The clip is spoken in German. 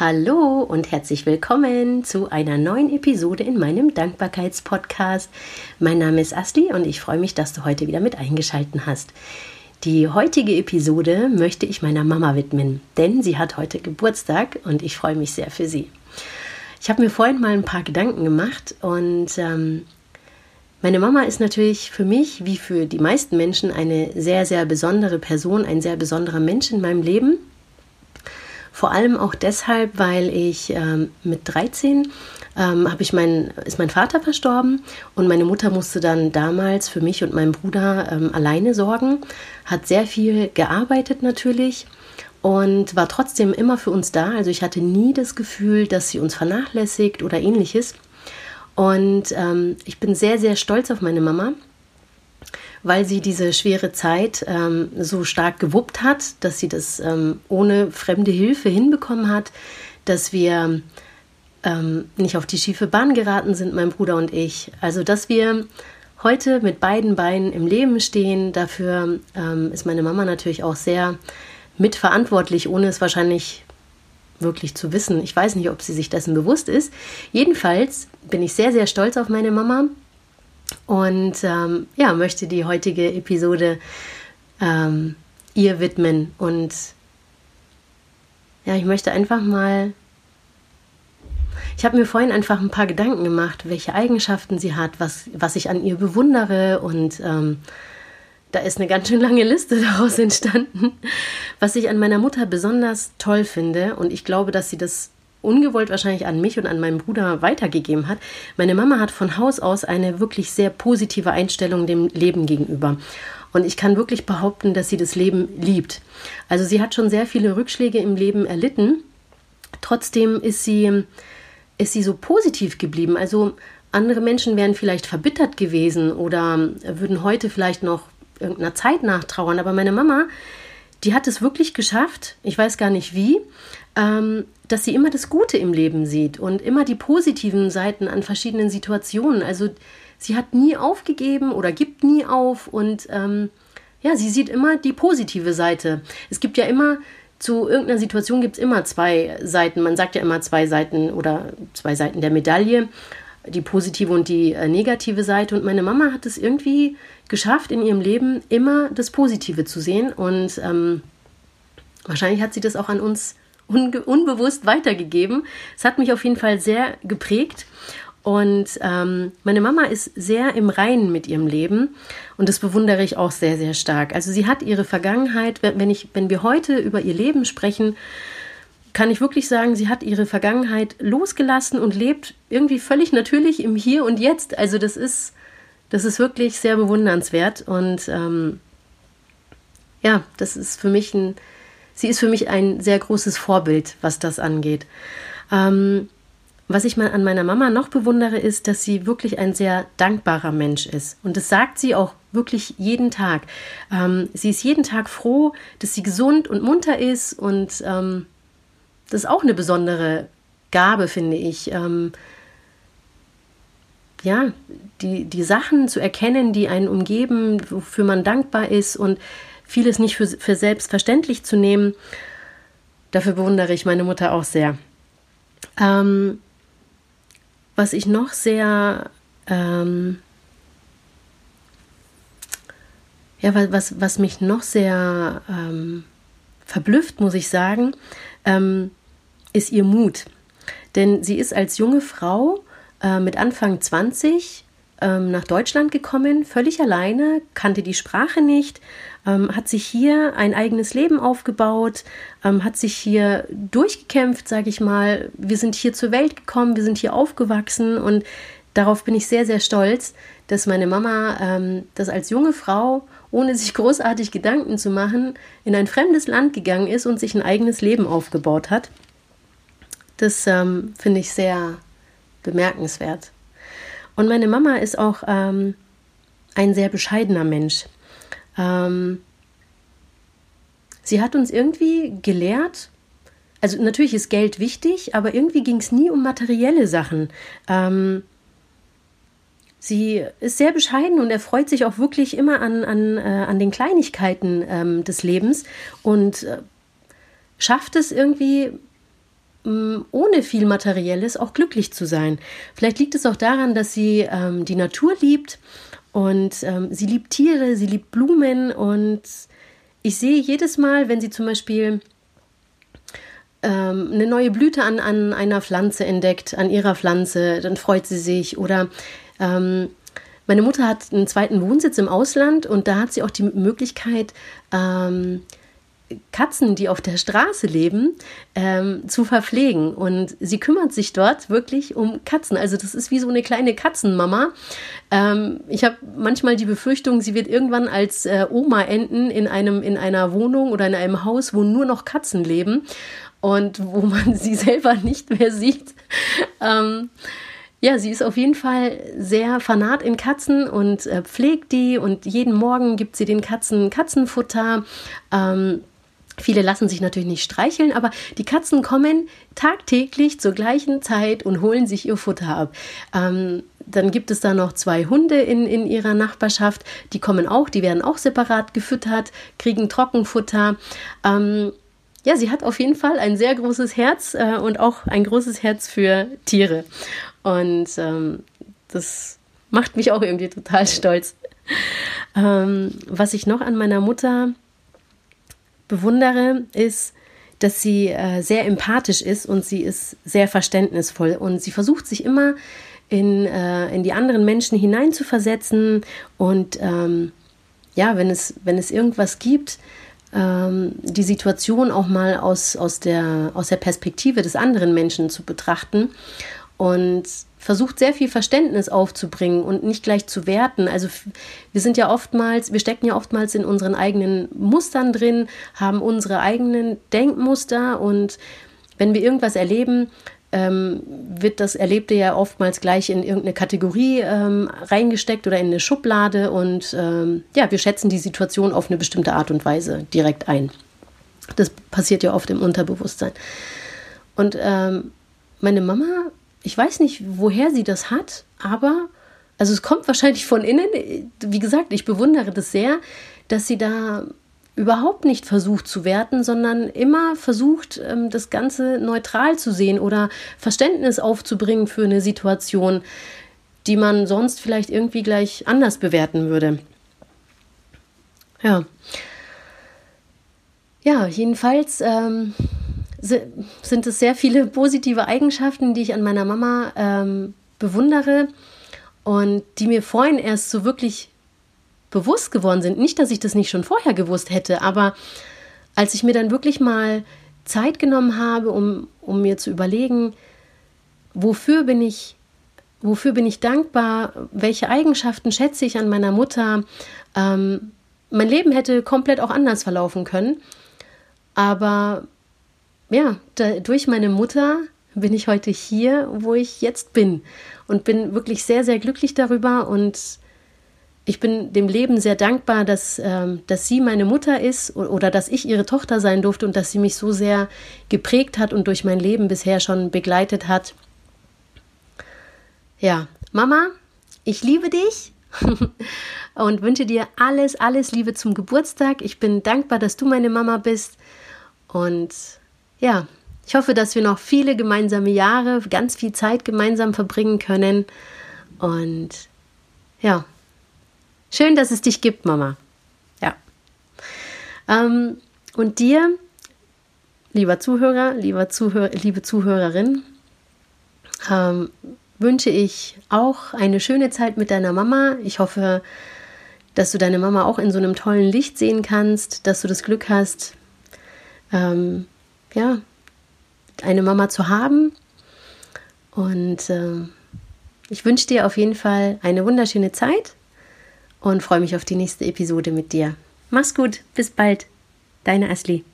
Hallo und herzlich willkommen zu einer neuen Episode in meinem Dankbarkeitspodcast. Mein Name ist Asti und ich freue mich, dass du heute wieder mit eingeschalten hast. Die heutige Episode möchte ich meiner Mama widmen, denn sie hat heute Geburtstag und ich freue mich sehr für sie. Ich habe mir vorhin mal ein paar Gedanken gemacht und ähm, meine Mama ist natürlich für mich, wie für die meisten Menschen, eine sehr, sehr besondere Person, ein sehr besonderer Mensch in meinem Leben. Vor allem auch deshalb, weil ich ähm, mit 13 ähm, ich mein, ist mein Vater verstorben und meine Mutter musste dann damals für mich und meinen Bruder ähm, alleine sorgen, hat sehr viel gearbeitet natürlich und war trotzdem immer für uns da. Also ich hatte nie das Gefühl, dass sie uns vernachlässigt oder ähnliches. Und ähm, ich bin sehr, sehr stolz auf meine Mama, weil sie diese schwere Zeit ähm, so stark gewuppt hat, dass sie das ähm, ohne fremde Hilfe hinbekommen hat, dass wir ähm, nicht auf die schiefe Bahn geraten sind, mein Bruder und ich. Also, dass wir heute mit beiden Beinen im Leben stehen, dafür ähm, ist meine Mama natürlich auch sehr mitverantwortlich, ohne es wahrscheinlich wirklich zu wissen. Ich weiß nicht, ob sie sich dessen bewusst ist. Jedenfalls bin ich sehr, sehr stolz auf meine Mama und ähm, ja, möchte die heutige Episode ähm, ihr widmen. Und ja, ich möchte einfach mal. Ich habe mir vorhin einfach ein paar Gedanken gemacht, welche Eigenschaften sie hat, was, was ich an ihr bewundere und ähm, da ist eine ganz schön lange Liste daraus entstanden, was ich an meiner Mutter besonders toll finde. Und ich glaube, dass sie das ungewollt wahrscheinlich an mich und an meinen Bruder weitergegeben hat. Meine Mama hat von Haus aus eine wirklich sehr positive Einstellung dem Leben gegenüber. Und ich kann wirklich behaupten, dass sie das Leben liebt. Also sie hat schon sehr viele Rückschläge im Leben erlitten. Trotzdem ist sie, ist sie so positiv geblieben. Also andere Menschen wären vielleicht verbittert gewesen oder würden heute vielleicht noch irgendeiner Zeit nachtrauern. Aber meine Mama, die hat es wirklich geschafft, ich weiß gar nicht wie, ähm, dass sie immer das Gute im Leben sieht und immer die positiven Seiten an verschiedenen Situationen. Also sie hat nie aufgegeben oder gibt nie auf und ähm, ja, sie sieht immer die positive Seite. Es gibt ja immer zu irgendeiner Situation gibt es immer zwei Seiten. Man sagt ja immer zwei Seiten oder zwei Seiten der Medaille die positive und die äh, negative Seite. Und meine Mama hat es irgendwie geschafft, in ihrem Leben immer das Positive zu sehen. Und ähm, wahrscheinlich hat sie das auch an uns unbewusst weitergegeben. Es hat mich auf jeden Fall sehr geprägt. Und ähm, meine Mama ist sehr im Reinen mit ihrem Leben und das bewundere ich auch sehr, sehr stark. Also sie hat ihre Vergangenheit, wenn, ich, wenn wir heute über ihr Leben sprechen, kann ich wirklich sagen, sie hat ihre Vergangenheit losgelassen und lebt irgendwie völlig natürlich im Hier und Jetzt. Also das ist, das ist wirklich sehr bewundernswert und ähm, ja, das ist für mich ein, sie ist für mich ein sehr großes Vorbild, was das angeht. Ähm, was ich mal an meiner Mama noch bewundere, ist, dass sie wirklich ein sehr dankbarer Mensch ist. Und das sagt sie auch wirklich jeden Tag. Ähm, sie ist jeden Tag froh, dass sie gesund und munter ist und ähm, das ist auch eine besondere Gabe, finde ich. Ähm, ja, die, die Sachen zu erkennen, die einen umgeben, wofür man dankbar ist und vieles nicht für, für selbstverständlich zu nehmen, dafür bewundere ich meine Mutter auch sehr. Ähm, was ich noch sehr, ähm, ja, was, was mich noch sehr ähm, verblüfft, muss ich sagen, ähm, ist ihr Mut. Denn sie ist als junge Frau äh, mit Anfang 20 ähm, nach Deutschland gekommen, völlig alleine, kannte die Sprache nicht, ähm, hat sich hier ein eigenes Leben aufgebaut, ähm, hat sich hier durchgekämpft, sage ich mal. Wir sind hier zur Welt gekommen, wir sind hier aufgewachsen und darauf bin ich sehr, sehr stolz, dass meine Mama ähm, das als junge Frau, ohne sich großartig Gedanken zu machen, in ein fremdes Land gegangen ist und sich ein eigenes Leben aufgebaut hat. Das ähm, finde ich sehr bemerkenswert. Und meine Mama ist auch ähm, ein sehr bescheidener Mensch. Ähm, sie hat uns irgendwie gelehrt, also natürlich ist Geld wichtig, aber irgendwie ging es nie um materielle Sachen. Ähm, sie ist sehr bescheiden und erfreut sich auch wirklich immer an, an, äh, an den Kleinigkeiten ähm, des Lebens und äh, schafft es irgendwie ohne viel Materielles auch glücklich zu sein. Vielleicht liegt es auch daran, dass sie ähm, die Natur liebt und ähm, sie liebt Tiere, sie liebt Blumen und ich sehe jedes Mal, wenn sie zum Beispiel ähm, eine neue Blüte an, an einer Pflanze entdeckt, an ihrer Pflanze, dann freut sie sich. Oder ähm, meine Mutter hat einen zweiten Wohnsitz im Ausland und da hat sie auch die Möglichkeit, ähm, Katzen, die auf der Straße leben, ähm, zu verpflegen. Und sie kümmert sich dort wirklich um Katzen. Also das ist wie so eine kleine Katzenmama. Ähm, ich habe manchmal die Befürchtung, sie wird irgendwann als äh, Oma enden in einem in einer Wohnung oder in einem Haus, wo nur noch Katzen leben und wo man sie selber nicht mehr sieht. ähm, ja, sie ist auf jeden Fall sehr fanat in Katzen und äh, pflegt die und jeden Morgen gibt sie den Katzen Katzenfutter. Ähm, Viele lassen sich natürlich nicht streicheln, aber die Katzen kommen tagtäglich zur gleichen Zeit und holen sich ihr Futter ab. Ähm, dann gibt es da noch zwei Hunde in, in ihrer Nachbarschaft, die kommen auch, die werden auch separat gefüttert, kriegen Trockenfutter. Ähm, ja, sie hat auf jeden Fall ein sehr großes Herz äh, und auch ein großes Herz für Tiere. Und ähm, das macht mich auch irgendwie total stolz. Ähm, was ich noch an meiner Mutter bewundere, ist, dass sie äh, sehr empathisch ist und sie ist sehr verständnisvoll. Und sie versucht sich immer in, äh, in die anderen Menschen hineinzuversetzen und ähm, ja, wenn es, wenn es irgendwas gibt, ähm, die Situation auch mal aus, aus, der, aus der Perspektive des anderen Menschen zu betrachten und versucht sehr viel Verständnis aufzubringen und nicht gleich zu werten. Also wir sind ja oftmals, wir stecken ja oftmals in unseren eigenen Mustern drin, haben unsere eigenen Denkmuster und wenn wir irgendwas erleben, ähm, wird das Erlebte ja oftmals gleich in irgendeine Kategorie ähm, reingesteckt oder in eine Schublade und ähm, ja, wir schätzen die Situation auf eine bestimmte Art und Weise direkt ein. Das passiert ja oft im Unterbewusstsein. Und ähm, meine Mama ich weiß nicht, woher sie das hat, aber also es kommt wahrscheinlich von innen. Wie gesagt, ich bewundere das sehr, dass sie da überhaupt nicht versucht zu werten, sondern immer versucht, ähm, das Ganze neutral zu sehen oder Verständnis aufzubringen für eine Situation, die man sonst vielleicht irgendwie gleich anders bewerten würde. Ja. Ja, jedenfalls ähm, sind es sehr viele positive Eigenschaften, die ich an meiner Mama ähm, bewundere und die mir vorhin erst so wirklich bewusst geworden sind. Nicht, dass ich das nicht schon vorher gewusst hätte, aber als ich mir dann wirklich mal Zeit genommen habe, um, um mir zu überlegen, wofür bin ich, wofür bin ich dankbar, welche Eigenschaften schätze ich an meiner Mutter. Ähm, mein Leben hätte komplett auch anders verlaufen können, aber ja, da, durch meine Mutter bin ich heute hier, wo ich jetzt bin und bin wirklich sehr, sehr glücklich darüber und ich bin dem Leben sehr dankbar, dass, ähm, dass sie meine Mutter ist oder dass ich ihre Tochter sein durfte und dass sie mich so sehr geprägt hat und durch mein Leben bisher schon begleitet hat. Ja, Mama, ich liebe dich und wünsche dir alles, alles Liebe zum Geburtstag. Ich bin dankbar, dass du meine Mama bist und ja, ich hoffe, dass wir noch viele gemeinsame Jahre, ganz viel Zeit gemeinsam verbringen können. Und ja, schön, dass es dich gibt, Mama. Ja. Ähm, und dir, lieber Zuhörer, lieber Zuhör liebe Zuhörerin, ähm, wünsche ich auch eine schöne Zeit mit deiner Mama. Ich hoffe, dass du deine Mama auch in so einem tollen Licht sehen kannst, dass du das Glück hast, ähm, ja, eine Mama zu haben. Und äh, ich wünsche dir auf jeden Fall eine wunderschöne Zeit und freue mich auf die nächste Episode mit dir. Mach's gut, bis bald, deine Asli.